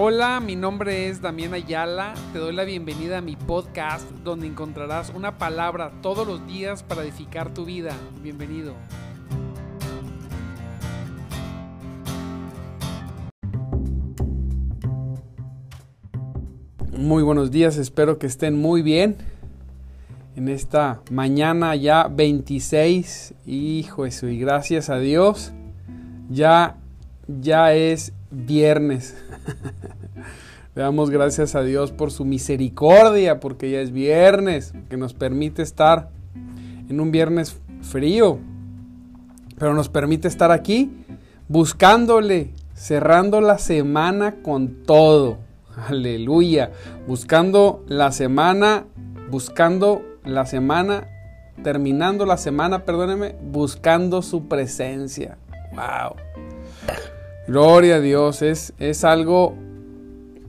Hola, mi nombre es Damián Ayala. Te doy la bienvenida a mi podcast donde encontrarás una palabra todos los días para edificar tu vida. Bienvenido. Muy buenos días, espero que estén muy bien. En esta mañana ya 26, hijo eso, y gracias a Dios, ya, ya es viernes. Le damos gracias a Dios por su misericordia, porque ya es viernes, que nos permite estar en un viernes frío, pero nos permite estar aquí buscándole, cerrando la semana con todo. Aleluya. Buscando la semana, buscando la semana, terminando la semana, perdóneme, buscando su presencia. Wow. Gloria a Dios, es, es algo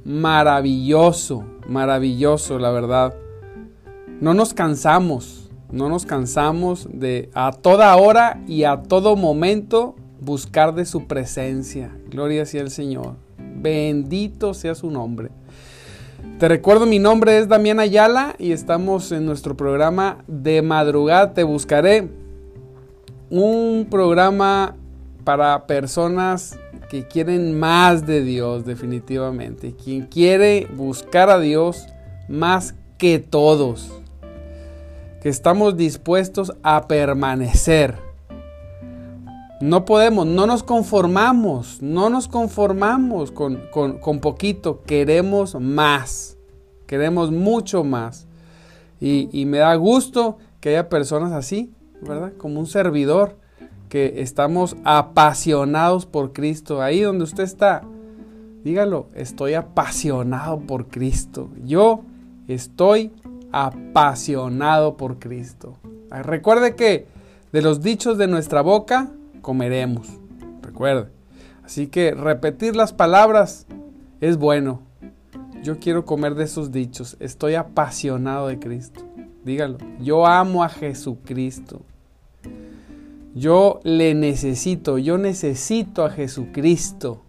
maravilloso, maravilloso, la verdad. No nos cansamos, no nos cansamos de a toda hora y a todo momento buscar de su presencia. Gloria sea el Señor. Bendito sea su nombre. Te recuerdo, mi nombre es Damián Ayala y estamos en nuestro programa de madrugada. Te buscaré un programa para personas que quieren más de Dios, definitivamente. Quien quiere buscar a Dios más que todos. Que estamos dispuestos a permanecer no podemos, no nos conformamos, no nos conformamos con, poquito, queremos más, queremos mucho más. Y, me da gusto que haya personas así, ¿verdad? Como un servidor, que estamos apasionados por Cristo. Ahí donde usted está, dígalo, estoy apasionado por Cristo. Yo estoy apasionado por Cristo. Recuerde que de los dichos de nuestra boca comeremos. Recuerde. Así que repetir las palabras es bueno. Yo quiero comer de esos dichos. Estoy apasionado de Cristo. Dígalo. Yo amo a Jesucristo. Yo le necesito. Yo necesito a Jesucristo.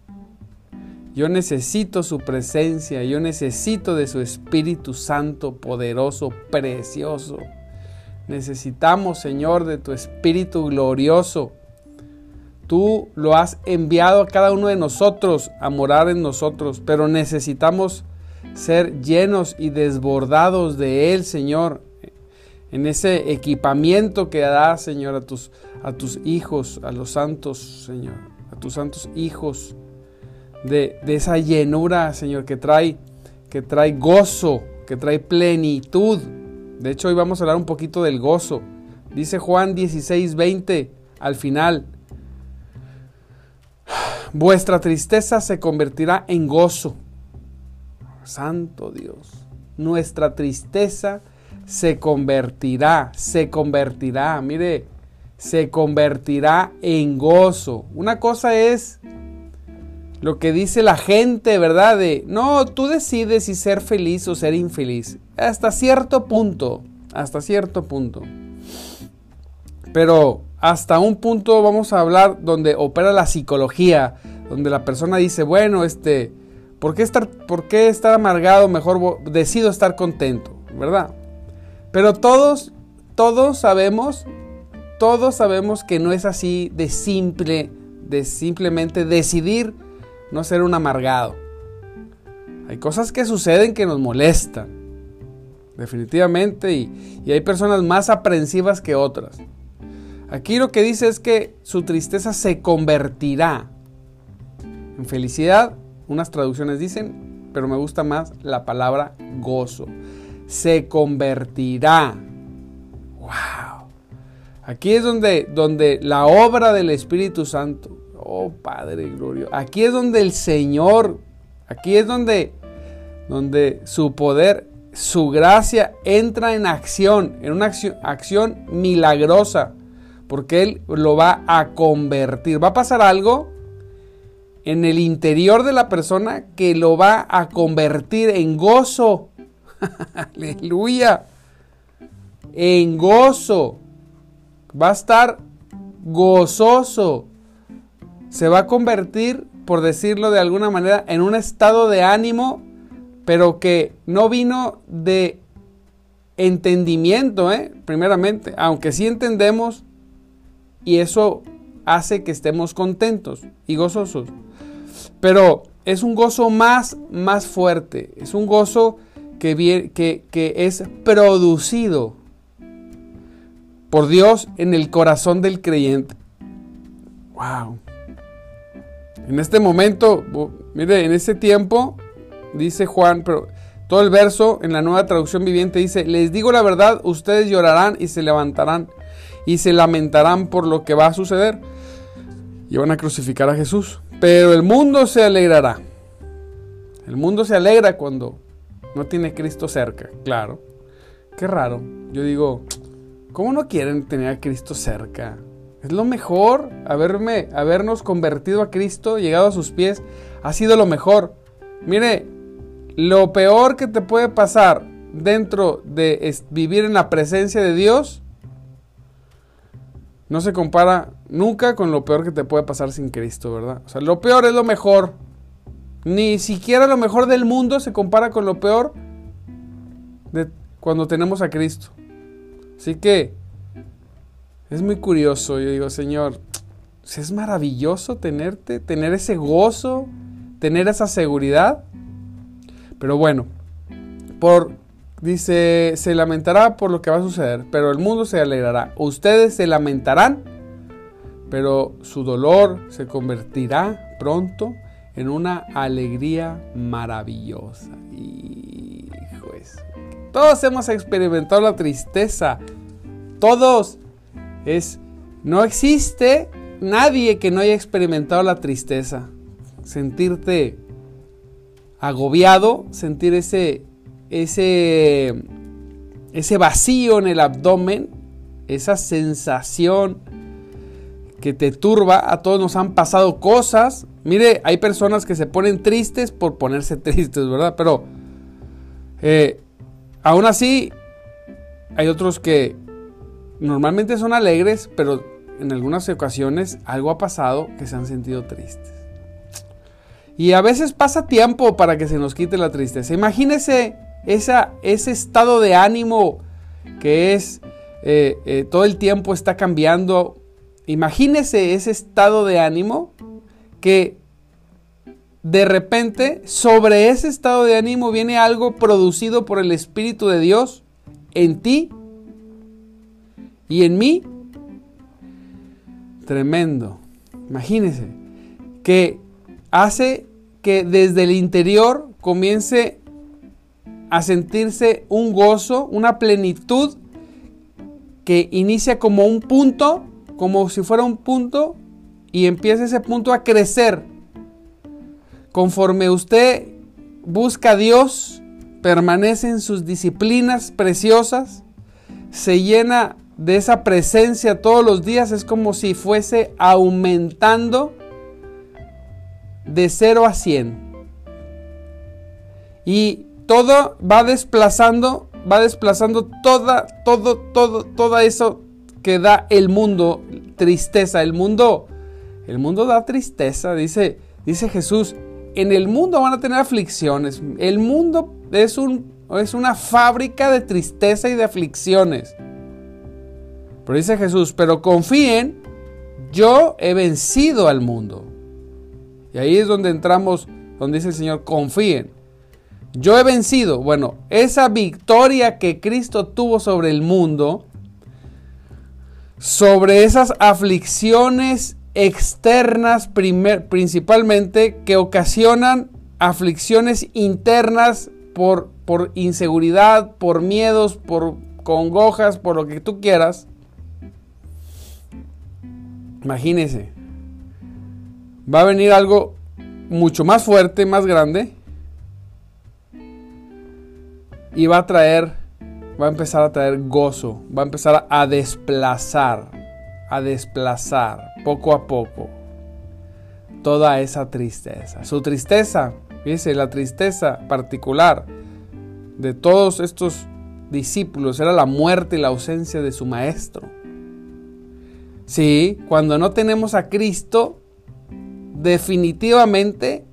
Yo necesito su presencia. Yo necesito de su Espíritu Santo, poderoso, precioso. Necesitamos, Señor, de tu Espíritu glorioso Tú lo has enviado a cada uno de nosotros a morar en nosotros, pero necesitamos ser llenos y desbordados de Él, Señor, en ese equipamiento que da, Señor, a tus, a tus hijos, a los santos, Señor, a tus santos hijos, de, de esa llenura, Señor, que trae, que trae gozo, que trae plenitud. De hecho, hoy vamos a hablar un poquito del gozo. Dice Juan 16, 20 al final vuestra tristeza se convertirá en gozo. Santo Dios, nuestra tristeza se convertirá, se convertirá, mire, se convertirá en gozo. Una cosa es lo que dice la gente, ¿verdad? De, no, tú decides si ser feliz o ser infeliz. Hasta cierto punto, hasta cierto punto. Pero hasta un punto vamos a hablar donde opera la psicología, donde la persona dice, bueno, este, ¿por qué estar, por qué estar amargado? Mejor decido estar contento, ¿verdad? Pero todos, todos sabemos, todos sabemos que no es así de simple, de simplemente decidir no ser un amargado. Hay cosas que suceden que nos molestan, definitivamente, y, y hay personas más aprensivas que otras. Aquí lo que dice es que su tristeza se convertirá en felicidad. Unas traducciones dicen, pero me gusta más la palabra gozo. Se convertirá. ¡Wow! Aquí es donde, donde la obra del Espíritu Santo, oh Padre Glorio, aquí es donde el Señor, aquí es donde, donde su poder, su gracia entra en acción, en una acción milagrosa porque Él lo va a convertir. Va a pasar algo en el interior de la persona que lo va a convertir en gozo. Aleluya. En gozo. Va a estar gozoso. Se va a convertir por decirlo de alguna manera, en un estado de ánimo, pero que no vino de entendimiento, ¿eh? primeramente, aunque sí entendemos y eso hace que estemos contentos y gozosos. Pero es un gozo más, más fuerte, es un gozo que, que, que es producido por Dios en el corazón del creyente. Wow. En este momento, mire, en ese tiempo, dice Juan, pero todo el verso en la nueva traducción viviente dice, les digo la verdad, ustedes llorarán y se levantarán y se lamentarán por lo que va a suceder. Y van a crucificar a Jesús. Pero el mundo se alegrará. El mundo se alegra cuando no tiene Cristo cerca, claro. Qué raro. Yo digo, ¿cómo no quieren tener a Cristo cerca? Es lo mejor, haberme, habernos convertido a Cristo, llegado a sus pies, ha sido lo mejor. Mire, lo peor que te puede pasar dentro de vivir en la presencia de Dios no se compara nunca con lo peor que te puede pasar sin Cristo, ¿verdad? O sea, lo peor es lo mejor. Ni siquiera lo mejor del mundo se compara con lo peor de cuando tenemos a Cristo. Así que es muy curioso. Yo digo, Señor, es maravilloso tenerte, tener ese gozo, tener esa seguridad. Pero bueno, por dice, se lamentará por lo que va a suceder, pero el mundo se alegrará. Ustedes se lamentarán, pero su dolor se convertirá pronto en una alegría maravillosa. Todos hemos experimentado la tristeza. Todos es, no existe nadie que no haya experimentado la tristeza. Sentirte agobiado, sentir ese, ese, ese vacío en el abdomen, esa sensación que te turba. A todos nos han pasado cosas. Mire, hay personas que se ponen tristes por ponerse tristes, ¿verdad? Pero eh, aún así, hay otros que normalmente son alegres, pero en algunas ocasiones algo ha pasado que se han sentido tristes. Y a veces pasa tiempo para que se nos quite la tristeza. Imagínese ese estado de ánimo que es eh, eh, todo el tiempo está cambiando. Imagínese ese estado de ánimo que de repente sobre ese estado de ánimo viene algo producido por el Espíritu de Dios en ti y en mí, tremendo. Imagínense que hace que desde el interior comience a sentirse un gozo, una plenitud que inicia como un punto, como si fuera un punto, y empieza ese punto a crecer. Conforme usted busca a Dios, permanece en sus disciplinas preciosas, se llena de esa presencia todos los días es como si fuese aumentando de 0 a 100. Y todo va desplazando, va desplazando toda, todo, todo, todo eso que da el mundo, tristeza. El mundo, el mundo da tristeza, dice, dice Jesús. En el mundo van a tener aflicciones. El mundo es, un, es una fábrica de tristeza y de aflicciones. Pero dice Jesús, pero confíen, yo he vencido al mundo. Y ahí es donde entramos, donde dice el Señor, confíen. Yo he vencido. Bueno, esa victoria que Cristo tuvo sobre el mundo, sobre esas aflicciones externas principalmente que ocasionan aflicciones internas por, por inseguridad, por miedos, por congojas, por lo que tú quieras. Imagínese. Va a venir algo mucho más fuerte, más grande. Y va a traer, va a empezar a traer gozo. Va a empezar a desplazar, a desplazar poco a poco toda esa tristeza. Su tristeza, fíjese, la tristeza particular de todos estos discípulos era la muerte y la ausencia de su maestro. Sí, cuando no tenemos a Cristo, definitivamente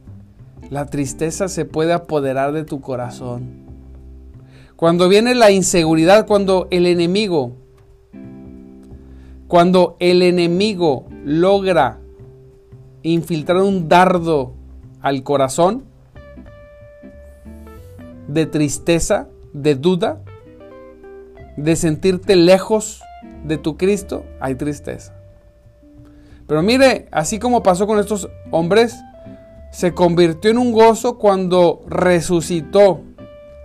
la tristeza se puede apoderar de tu corazón. Cuando viene la inseguridad, cuando el enemigo, cuando el enemigo logra infiltrar un dardo al corazón de tristeza, de duda, de sentirte lejos de tu Cristo, hay tristeza. Pero mire, así como pasó con estos hombres, se convirtió en un gozo cuando resucitó.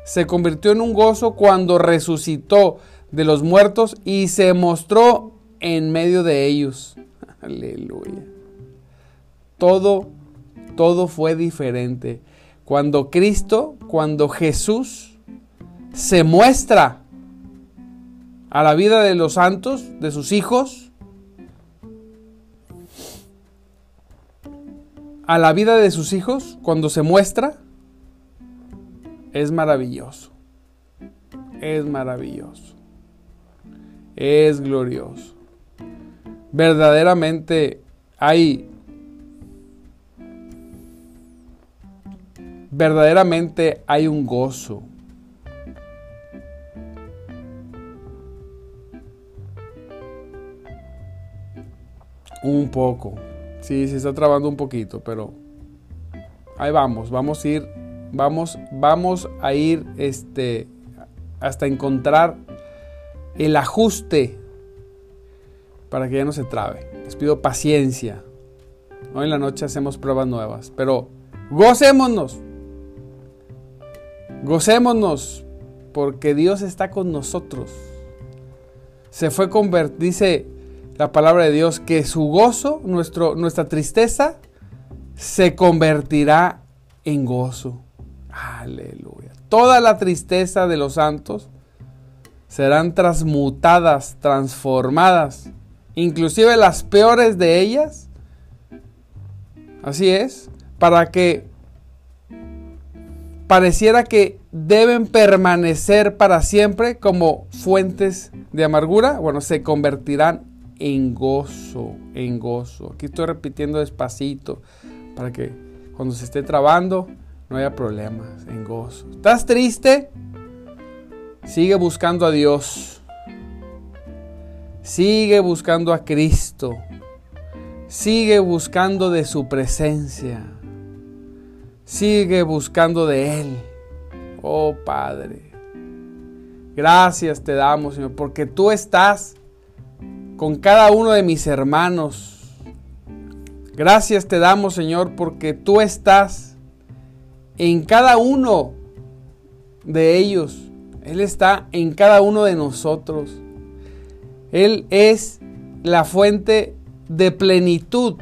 Se convirtió en un gozo cuando resucitó de los muertos y se mostró en medio de ellos. Aleluya. Todo, todo fue diferente. Cuando Cristo, cuando Jesús se muestra a la vida de los santos, de sus hijos, a la vida de sus hijos, cuando se muestra, es maravilloso. Es maravilloso. Es glorioso. Verdaderamente hay verdaderamente hay un gozo Un poco. Sí, se está trabando un poquito, pero ahí vamos, vamos a ir, vamos, vamos a ir este, hasta encontrar el ajuste para que ya no se trabe. Les pido paciencia. Hoy en la noche hacemos pruebas nuevas, pero gocémonos. Gocémonos porque Dios está con nosotros. Se fue convertir, dice la palabra de Dios que su gozo, nuestro, nuestra tristeza, se convertirá en gozo. Aleluya. Toda la tristeza de los santos serán transmutadas, transformadas, inclusive las peores de ellas. Así es, para que pareciera que deben permanecer para siempre como fuentes de amargura, bueno, se convertirán en gozo, en gozo. Aquí estoy repitiendo despacito para que cuando se esté trabando no haya problemas, en gozo. ¿Estás triste? Sigue buscando a Dios. Sigue buscando a Cristo. Sigue buscando de su presencia. Sigue buscando de Él. Oh Padre. Gracias te damos, Señor, porque tú estás con cada uno de mis hermanos. Gracias te damos, Señor, porque tú estás en cada uno de ellos. Él está en cada uno de nosotros. Él es la fuente de plenitud.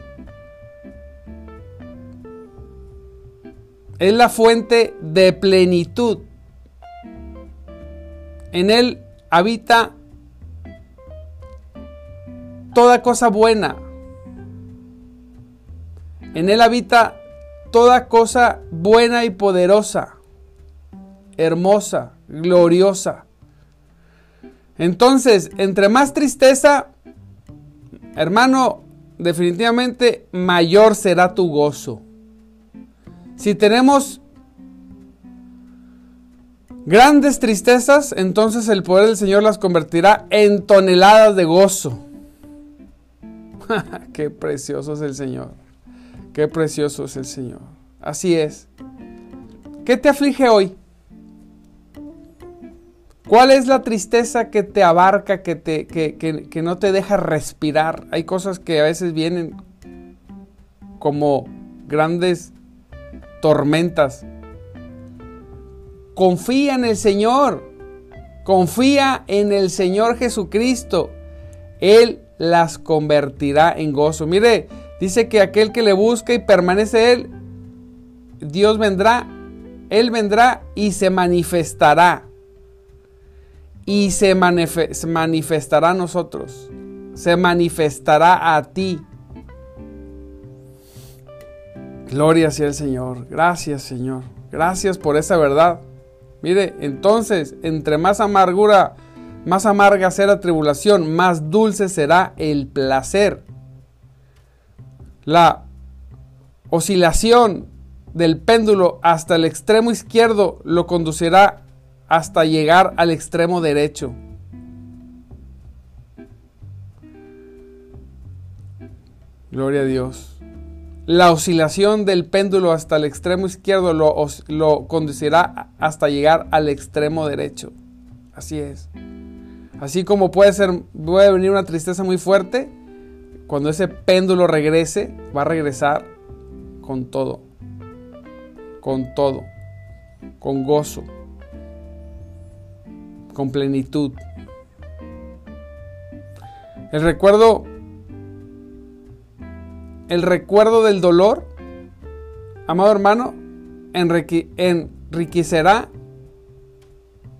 Es la fuente de plenitud. En Él habita toda cosa buena. En Él habita toda cosa buena y poderosa, hermosa, gloriosa. Entonces, entre más tristeza, hermano, definitivamente mayor será tu gozo. Si tenemos grandes tristezas, entonces el poder del Señor las convertirá en toneladas de gozo. Qué precioso es el Señor. Qué precioso es el Señor. Así es. ¿Qué te aflige hoy? ¿Cuál es la tristeza que te abarca, que, te, que, no te deja respirar? Hay cosas que a veces vienen como grandes tormentas. Confía en el Señor. Confía en el Señor Jesucristo. Él las convertirá en gozo. Mire, dice que aquel que le busca y permanece él, Dios vendrá, él vendrá y se manifestará. Y se, manifestará a nosotros. Se manifestará a ti. Gloria sea el Señor. Gracias, Señor. Gracias por esa verdad. Mire, entonces, entre más amargura más amarga será la tribulación, más dulce será el placer. La oscilación del péndulo hasta el extremo izquierdo lo conducirá hasta llegar al extremo derecho. Gloria a Dios. La oscilación del péndulo hasta el extremo izquierdo lo, conducirá hasta llegar al extremo derecho. Así es. Así como puede ser, puede venir una tristeza muy fuerte, cuando ese péndulo regrese, va a regresar con todo. Con todo. Con gozo. Con plenitud. El recuerdo el recuerdo del dolor, amado hermano, enriquecerá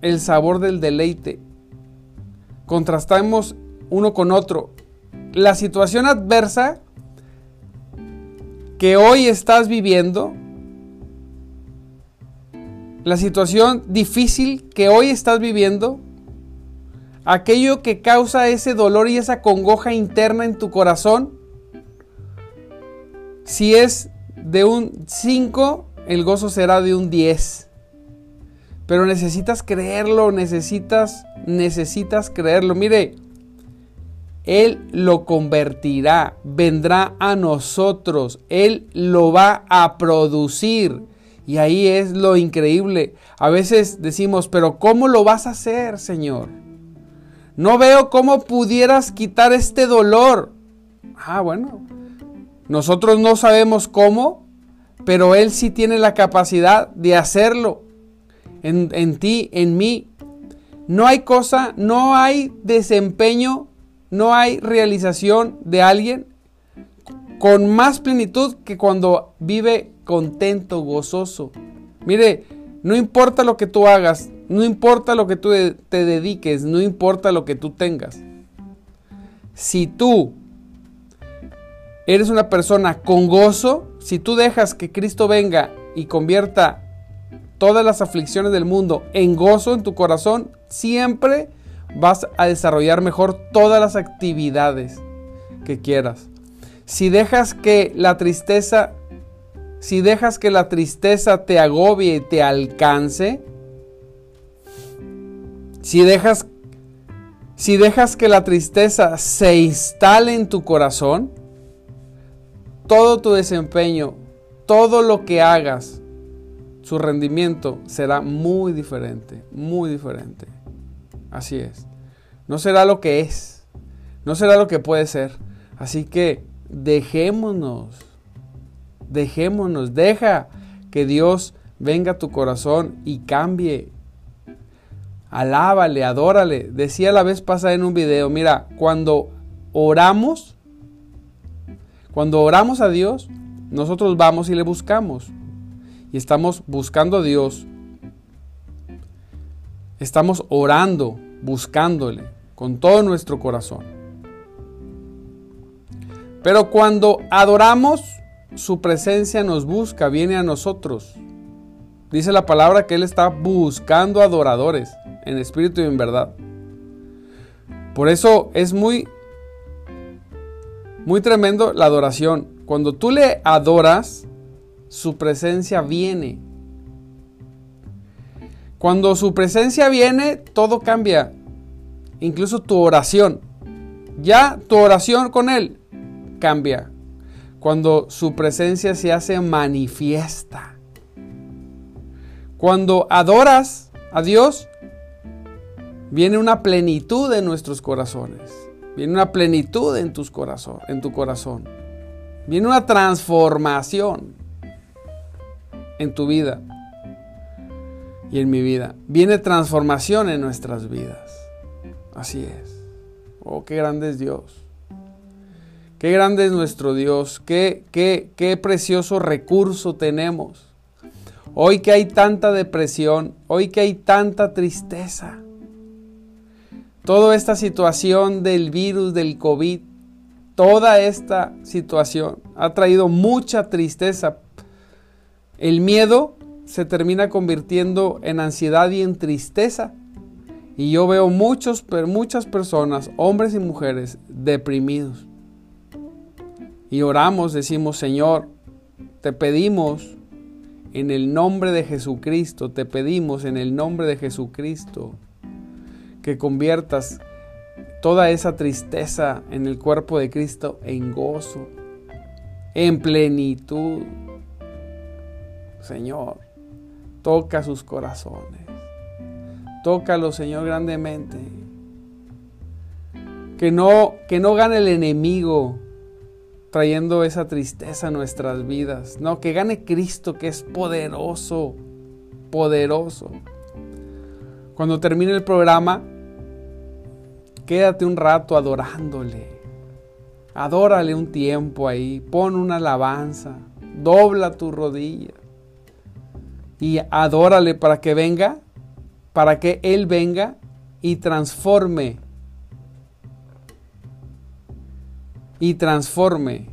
el sabor del deleite. Contrastamos uno con otro. La situación adversa que hoy estás viviendo, la situación difícil que hoy estás viviendo, aquello que causa ese dolor y esa congoja interna en tu corazón, si es de un 5, el gozo será de un 10. Pero necesitas creerlo, necesitas, necesitas creerlo. Mire, Él lo convertirá, vendrá a nosotros, Él lo va a producir. Y ahí es lo increíble. A veces decimos, pero ¿cómo lo vas a hacer, Señor? No veo cómo pudieras quitar este dolor. Ah, bueno, nosotros no sabemos cómo, pero Él sí tiene la capacidad de hacerlo. En, ti, en mí. No hay cosa, no hay desempeño, no hay realización de alguien con más plenitud que cuando vive contento, gozoso. Mire, no importa lo que tú hagas, no importa lo que tú te dediques, no importa lo que tú tengas. Si tú eres una persona con gozo, si tú dejas que Cristo venga y convierta todas las aflicciones del mundo en gozo en tu corazón, siempre vas a desarrollar mejor todas las actividades que quieras. Si dejas que la tristeza, si dejas que la tristeza te agobie y te alcance, si dejas si dejas que la tristeza se instale en tu corazón, todo tu desempeño, todo lo que hagas, su rendimiento será muy diferente, muy diferente. Así es. No será lo que es, no será lo que puede ser. Así que dejémonos, dejémonos, deja que Dios venga a tu corazón y cambie. Alábale, adórale. Decía la vez pasada en un video, mira, cuando oramos, cuando oramos a Dios, nosotros vamos y le buscamos. Y estamos buscando a Dios. Estamos orando, buscándole con todo nuestro corazón. Pero cuando adoramos, su presencia nos busca, viene a nosotros. Dice la palabra que Él está buscando adoradores en espíritu y en verdad. Por eso es muy muy tremendo la adoración. Cuando tú le adoras, su presencia viene. Cuando su presencia viene, todo cambia. Incluso tu oración. Ya tu oración con Él cambia. Cuando su presencia se hace manifiesta. Cuando adoras a Dios, viene una plenitud en nuestros corazones. Viene una plenitud en, en tu corazón. Viene una transformación en tu vida y en mi vida. Viene transformación en nuestras vidas. Así es. Oh, qué grande es Dios. Qué grande es nuestro Dios. Qué, qué, qué precioso recurso tenemos. Hoy que hay tanta depresión, hoy que hay tanta tristeza, toda esta situación del virus, del COVID, toda esta situación ha traído mucha tristeza. El miedo se termina convirtiendo en ansiedad y en tristeza. Y yo veo muchos, muchas personas, hombres y mujeres, deprimidos. Y oramos, decimos, Señor, te pedimos en el nombre de Jesucristo, te pedimos en el nombre de Jesucristo que conviertas toda esa tristeza en el cuerpo de Cristo en gozo, en plenitud. Señor, toca sus corazones. Tócalo, Señor, grandemente. Que no, que no gane el enemigo trayendo esa tristeza a nuestras vidas. No, que gane Cristo, que es poderoso, poderoso. Cuando termine el programa, quédate un rato adorándole. Adórale un tiempo ahí, pon una alabanza, dobla tu rodilla y adórale para que venga, para que Él venga y transforme y transforme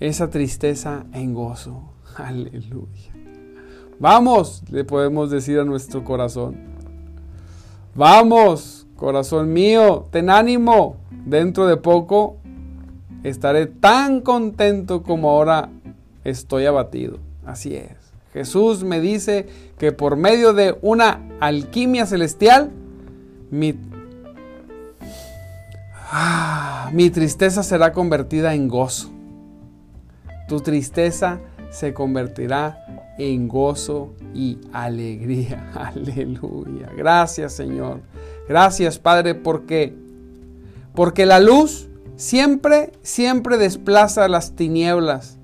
esa tristeza en gozo. Aleluya. Vamos, le podemos decir a nuestro corazón. Vamos, corazón mío, ten ánimo. Dentro de poco estaré tan contento como ahora estoy abatido. Así es. Jesús me dice que por medio de una alquimia celestial, mi Ah, mi tristeza será convertida en gozo. Tu tristeza se convertirá en gozo y alegría. Aleluya. Gracias Señor. Gracias Padre porque porque la luz siempre siempre desplaza las tinieblas.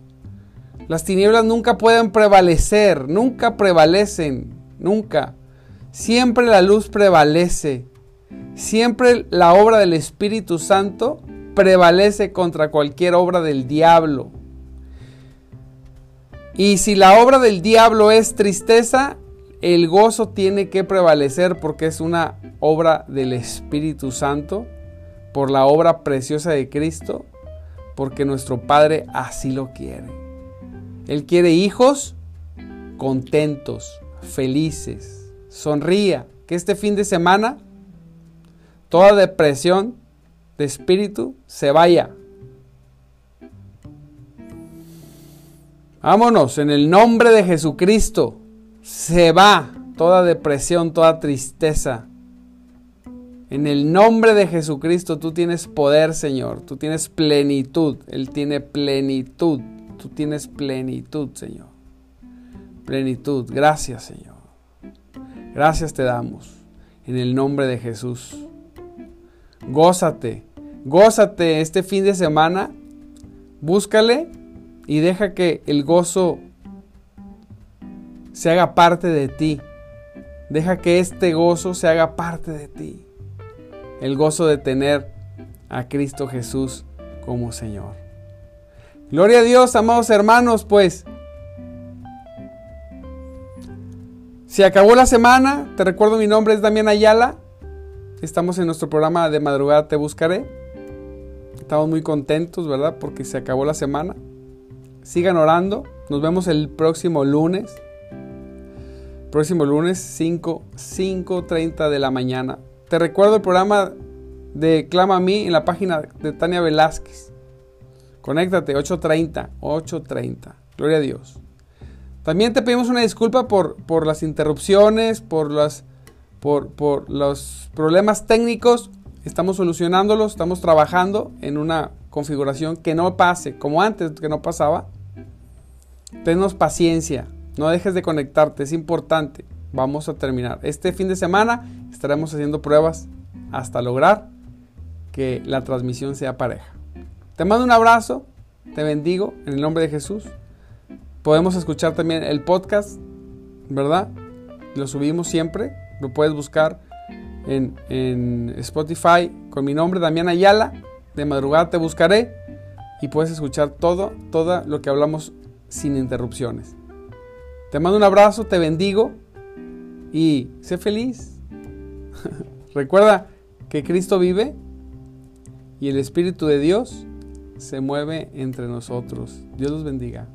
Las tinieblas nunca pueden prevalecer, nunca prevalecen, nunca. Siempre la luz prevalece. Siempre la obra del Espíritu Santo prevalece contra cualquier obra del diablo. Y si la obra del diablo es tristeza, el gozo tiene que prevalecer porque es una obra del Espíritu Santo, por la obra preciosa de Cristo, porque nuestro Padre así lo quiere. Él quiere hijos contentos, felices. Sonría que este fin de semana toda depresión de espíritu se vaya. Vámonos, en el nombre de Jesucristo se va toda depresión, toda tristeza. En el nombre de Jesucristo tú tienes poder, Señor. Tú tienes plenitud. Él tiene plenitud. Tú tienes plenitud, Señor. Plenitud. Gracias, Señor. Gracias te damos. En el nombre de Jesús. Gózate, gózate este fin de semana, búscale y deja que el gozo se haga parte de ti. Deja que este gozo se haga parte de ti. El gozo de tener a Cristo Jesús como Señor. Gloria a Dios, amados hermanos, pues. Se acabó la semana, te recuerdo mi nombre es Damián Ayala. Estamos en nuestro programa de madrugada Te Buscaré. Estamos muy contentos, ¿verdad? Porque se acabó la semana. Sigan orando. Nos vemos el próximo lunes. Próximo lunes 5, 5.30 de la mañana. Te recuerdo el programa de Clama a mí en la página de Tania Velázquez. Conéctate, 8.30, 8.30. Gloria a Dios. También te pedimos una disculpa por, por las interrupciones, por las por, los problemas técnicos, estamos solucionándolos, estamos trabajando en una configuración que no pase, como antes que no pasaba. Tenos paciencia, no dejes de conectarte, es importante. Vamos a terminar. Este fin de semana estaremos haciendo pruebas hasta lograr que la transmisión sea pareja. Te mando un abrazo, te bendigo en el nombre de Jesús. Podemos escuchar también el podcast, ¿verdad? Lo subimos siempre lo puedes buscar en, Spotify con mi nombre, Damián Ayala. De madrugada te buscaré y puedes escuchar todo, todo lo que hablamos sin interrupciones. Te mando un abrazo, te bendigo y sé feliz. Recuerda que Cristo vive y el Espíritu de Dios se mueve entre nosotros. Dios los bendiga.